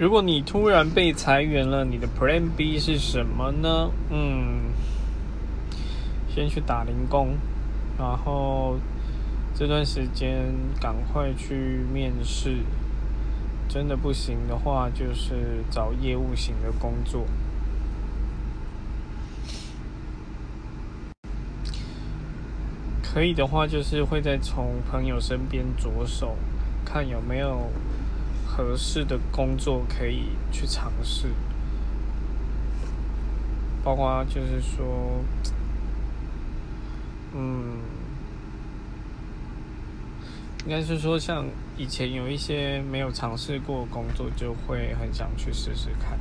如果你突然被裁员了，你的 Plan B 是什么呢？嗯，先去打零工，然后这段时间赶快去面试。真的不行的话，就是找业务型的工作。可以的话，就是会再从朋友身边着手，看有没有。合适的工作可以去尝试，包括就是说，嗯，应该是说像以前有一些没有尝试过工作，就会很想去试试看。